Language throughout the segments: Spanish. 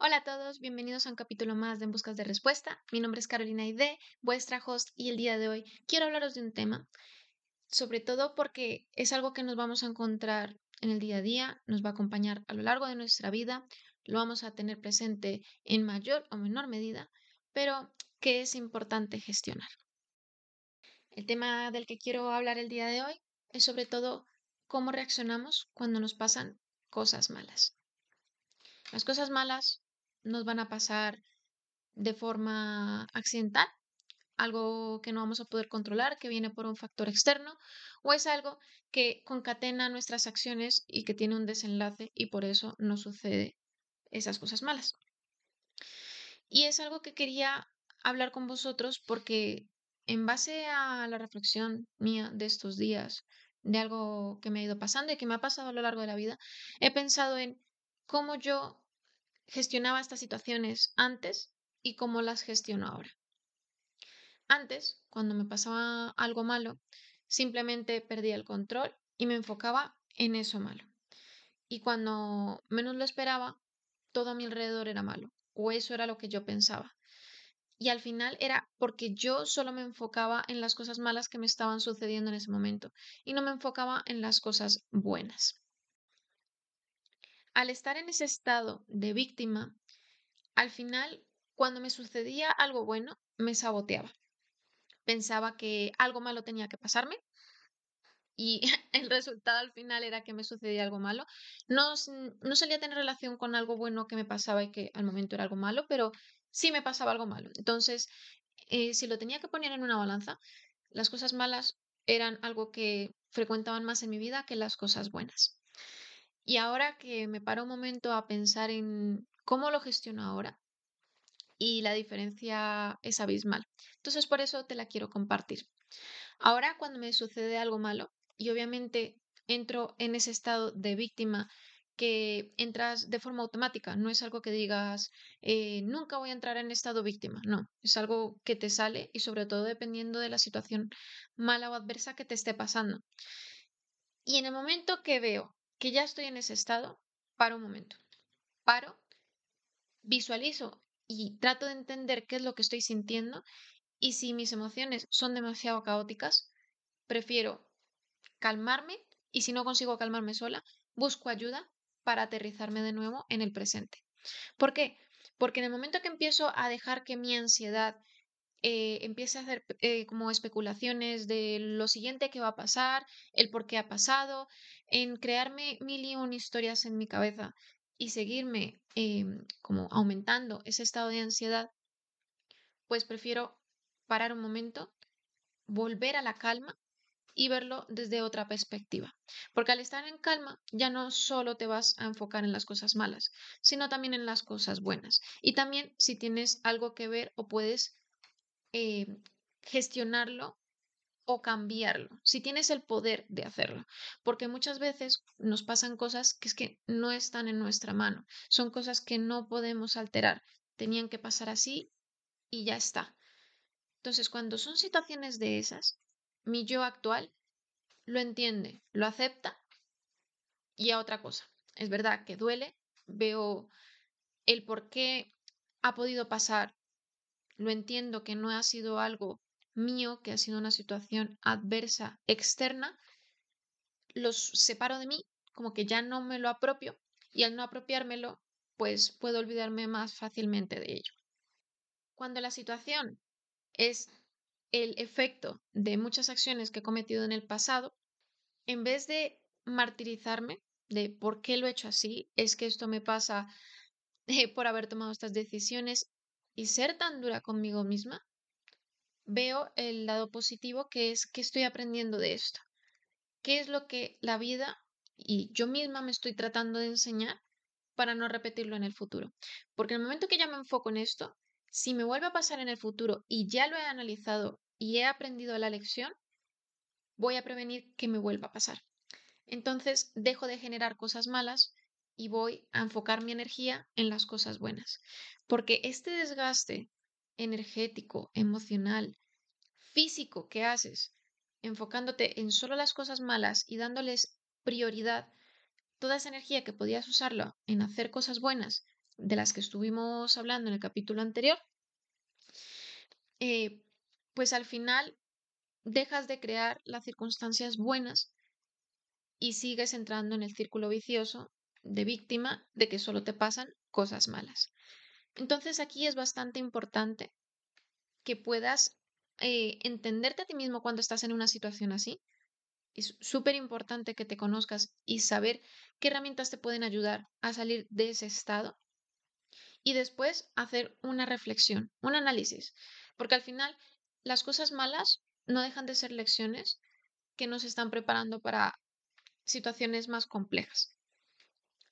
Hola a todos, bienvenidos a un capítulo más de En Buscas de Respuesta. Mi nombre es Carolina Ide, vuestra host, y el día de hoy quiero hablaros de un tema, sobre todo porque es algo que nos vamos a encontrar en el día a día, nos va a acompañar a lo largo de nuestra vida, lo vamos a tener presente en mayor o menor medida, pero que es importante gestionar. El tema del que quiero hablar el día de hoy es sobre todo cómo reaccionamos cuando nos pasan cosas malas. Las cosas malas nos van a pasar de forma accidental, algo que no vamos a poder controlar, que viene por un factor externo, o es algo que concatena nuestras acciones y que tiene un desenlace y por eso no sucede esas cosas malas. Y es algo que quería hablar con vosotros porque en base a la reflexión mía de estos días, de algo que me ha ido pasando y que me ha pasado a lo largo de la vida, he pensado en cómo yo gestionaba estas situaciones antes y cómo las gestiono ahora. Antes, cuando me pasaba algo malo, simplemente perdía el control y me enfocaba en eso malo. Y cuando menos lo esperaba, todo a mi alrededor era malo, o eso era lo que yo pensaba. Y al final era porque yo solo me enfocaba en las cosas malas que me estaban sucediendo en ese momento y no me enfocaba en las cosas buenas al estar en ese estado de víctima, al final, cuando me sucedía algo bueno, me saboteaba. Pensaba que algo malo tenía que pasarme y el resultado al final era que me sucedía algo malo. No, solía tener relación con algo bueno que me pasaba y que al momento era algo malo, pero sí me pasaba algo malo. Entonces, eh, si lo tenía que poner en una balanza, las cosas malas eran algo que frecuentaban más en mi vida que las cosas buenas. Y ahora que me paro un momento a pensar en cómo lo gestiono ahora, y la diferencia es abismal. Entonces por eso te la quiero compartir. Ahora cuando me sucede algo malo y obviamente entro en ese estado de víctima que entras de forma automática, no es algo que digas eh, nunca voy a entrar en estado víctima, no, es algo que te sale y sobre todo dependiendo de la situación mala o adversa que te esté pasando. Y en el momento que veo que ya estoy en ese estado, paro un momento. Paro, visualizo y trato de entender qué es lo que estoy sintiendo y si mis emociones son demasiado caóticas, prefiero calmarme y si no consigo calmarme sola, busco ayuda para aterrizarme de nuevo en el presente. ¿Por qué? Porque en el momento que empiezo a dejar que mi ansiedad eh, empiece a hacer eh, como especulaciones de lo siguiente que va a pasar, el por qué ha pasado, en crearme mil y un historias en mi cabeza y seguirme em, como aumentando ese estado de ansiedad, pues prefiero parar un momento, volver a la calma y verlo desde otra perspectiva. Porque al estar en calma ya no solo te vas a enfocar en las cosas malas, sino también en las cosas buenas. Y también si tienes algo que ver o puedes eh, gestionarlo o cambiarlo, si tienes el poder de hacerlo, porque muchas veces nos pasan cosas que es que no están en nuestra mano, son cosas que no podemos alterar, tenían que pasar así y ya está. Entonces, cuando son situaciones de esas, mi yo actual lo entiende, lo acepta y a otra cosa. Es verdad que duele, veo el por qué ha podido pasar lo entiendo que no ha sido algo mío, que ha sido una situación adversa externa, los separo de mí, como que ya no me lo apropio y al no apropiármelo, pues puedo olvidarme más fácilmente de ello. Cuando la situación es el efecto de muchas acciones que he cometido en el pasado, en vez de martirizarme de por qué lo he hecho así, es que esto me pasa eh, por haber tomado estas decisiones, y ser tan dura conmigo misma, veo el lado positivo que es que estoy aprendiendo de esto. ¿Qué es lo que la vida y yo misma me estoy tratando de enseñar para no repetirlo en el futuro? Porque en el momento que ya me enfoco en esto, si me vuelve a pasar en el futuro y ya lo he analizado y he aprendido la lección, voy a prevenir que me vuelva a pasar. Entonces dejo de generar cosas malas y voy a enfocar mi energía en las cosas buenas. Porque este desgaste energético, emocional, físico que haces, enfocándote en solo las cosas malas y dándoles prioridad, toda esa energía que podías usarla en hacer cosas buenas, de las que estuvimos hablando en el capítulo anterior, eh, pues al final dejas de crear las circunstancias buenas y sigues entrando en el círculo vicioso de víctima de que solo te pasan cosas malas. Entonces aquí es bastante importante que puedas eh, entenderte a ti mismo cuando estás en una situación así. Es súper importante que te conozcas y saber qué herramientas te pueden ayudar a salir de ese estado y después hacer una reflexión, un análisis, porque al final las cosas malas no dejan de ser lecciones que nos están preparando para situaciones más complejas.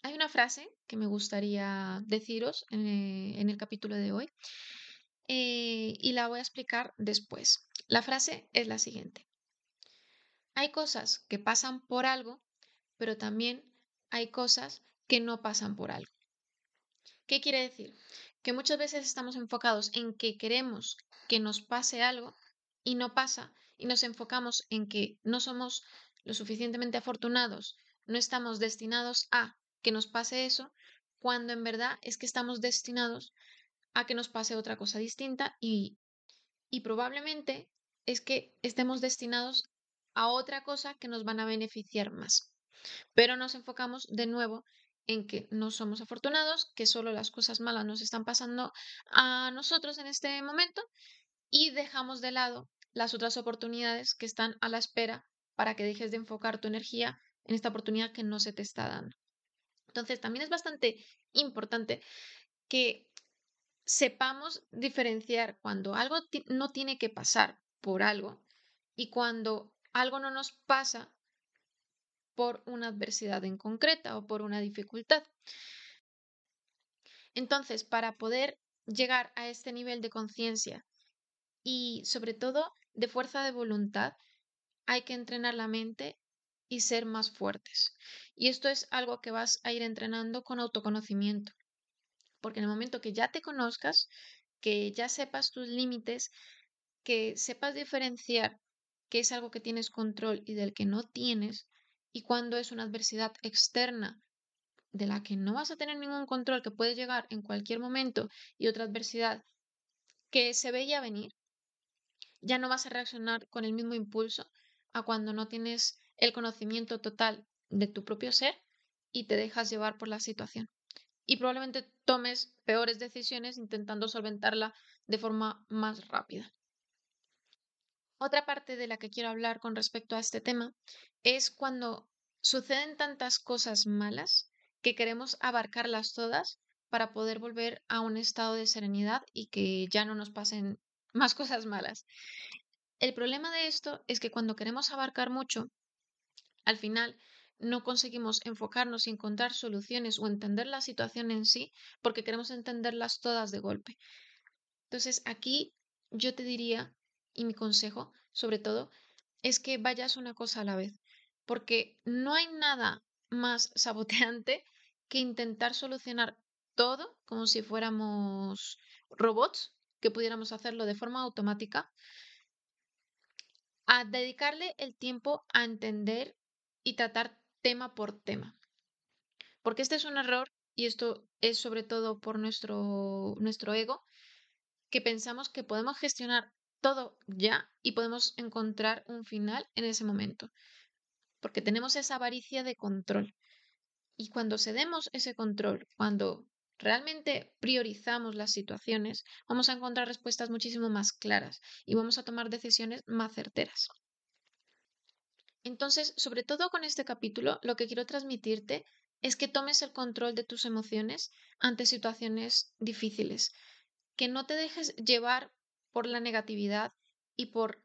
Hay una frase que me gustaría deciros eh, en el capítulo de hoy eh, y la voy a explicar después. La frase es la siguiente. Hay cosas que pasan por algo, pero también hay cosas que no pasan por algo. ¿Qué quiere decir? Que muchas veces estamos enfocados en que queremos que nos pase algo y no pasa y nos enfocamos en que no somos lo suficientemente afortunados, no estamos destinados a que nos pase eso, cuando en verdad es que estamos destinados a que nos pase otra cosa distinta y, y probablemente es que estemos destinados a otra cosa que nos van a beneficiar más. Pero nos enfocamos de nuevo en que no somos afortunados, que solo las cosas malas nos están pasando a nosotros en este momento y dejamos de lado las otras oportunidades que están a la espera para que dejes de enfocar tu energía en esta oportunidad que no se te está dando. Entonces, también es bastante importante que sepamos diferenciar cuando algo no tiene que pasar por algo y cuando algo no nos pasa por una adversidad en concreta o por una dificultad. Entonces, para poder llegar a este nivel de conciencia y sobre todo de fuerza de voluntad, hay que entrenar la mente y ser más fuertes. Y esto es algo que vas a ir entrenando con autoconocimiento. Porque en el momento que ya te conozcas, que ya sepas tus límites, que sepas diferenciar qué es algo que tienes control y del que no tienes, y cuando es una adversidad externa de la que no vas a tener ningún control, que puede llegar en cualquier momento, y otra adversidad que se veía venir, ya no vas a reaccionar con el mismo impulso a cuando no tienes el conocimiento total de tu propio ser y te dejas llevar por la situación. Y probablemente tomes peores decisiones intentando solventarla de forma más rápida. Otra parte de la que quiero hablar con respecto a este tema es cuando suceden tantas cosas malas que queremos abarcarlas todas para poder volver a un estado de serenidad y que ya no nos pasen más cosas malas. El problema de esto es que cuando queremos abarcar mucho, al final no conseguimos enfocarnos y encontrar soluciones o entender la situación en sí porque queremos entenderlas todas de golpe. Entonces aquí yo te diría, y mi consejo sobre todo, es que vayas una cosa a la vez, porque no hay nada más saboteante que intentar solucionar todo como si fuéramos robots, que pudiéramos hacerlo de forma automática, a dedicarle el tiempo a entender y tratar tema por tema. Porque este es un error y esto es sobre todo por nuestro, nuestro ego, que pensamos que podemos gestionar todo ya y podemos encontrar un final en ese momento. Porque tenemos esa avaricia de control. Y cuando cedemos ese control, cuando realmente priorizamos las situaciones, vamos a encontrar respuestas muchísimo más claras y vamos a tomar decisiones más certeras. Entonces, sobre todo con este capítulo, lo que quiero transmitirte es que tomes el control de tus emociones ante situaciones difíciles, que no te dejes llevar por la negatividad y por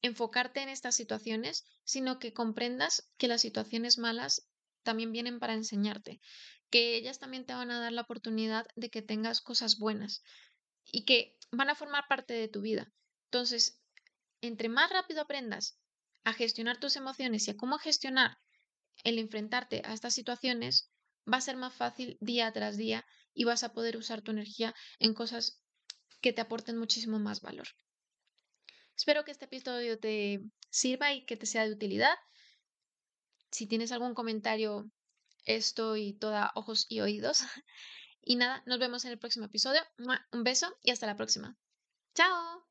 enfocarte en estas situaciones, sino que comprendas que las situaciones malas también vienen para enseñarte, que ellas también te van a dar la oportunidad de que tengas cosas buenas y que van a formar parte de tu vida. Entonces, entre más rápido aprendas a gestionar tus emociones y a cómo gestionar el enfrentarte a estas situaciones, va a ser más fácil día tras día y vas a poder usar tu energía en cosas que te aporten muchísimo más valor. Espero que este episodio te sirva y que te sea de utilidad. Si tienes algún comentario, estoy toda ojos y oídos. Y nada, nos vemos en el próximo episodio. Un beso y hasta la próxima. ¡Chao!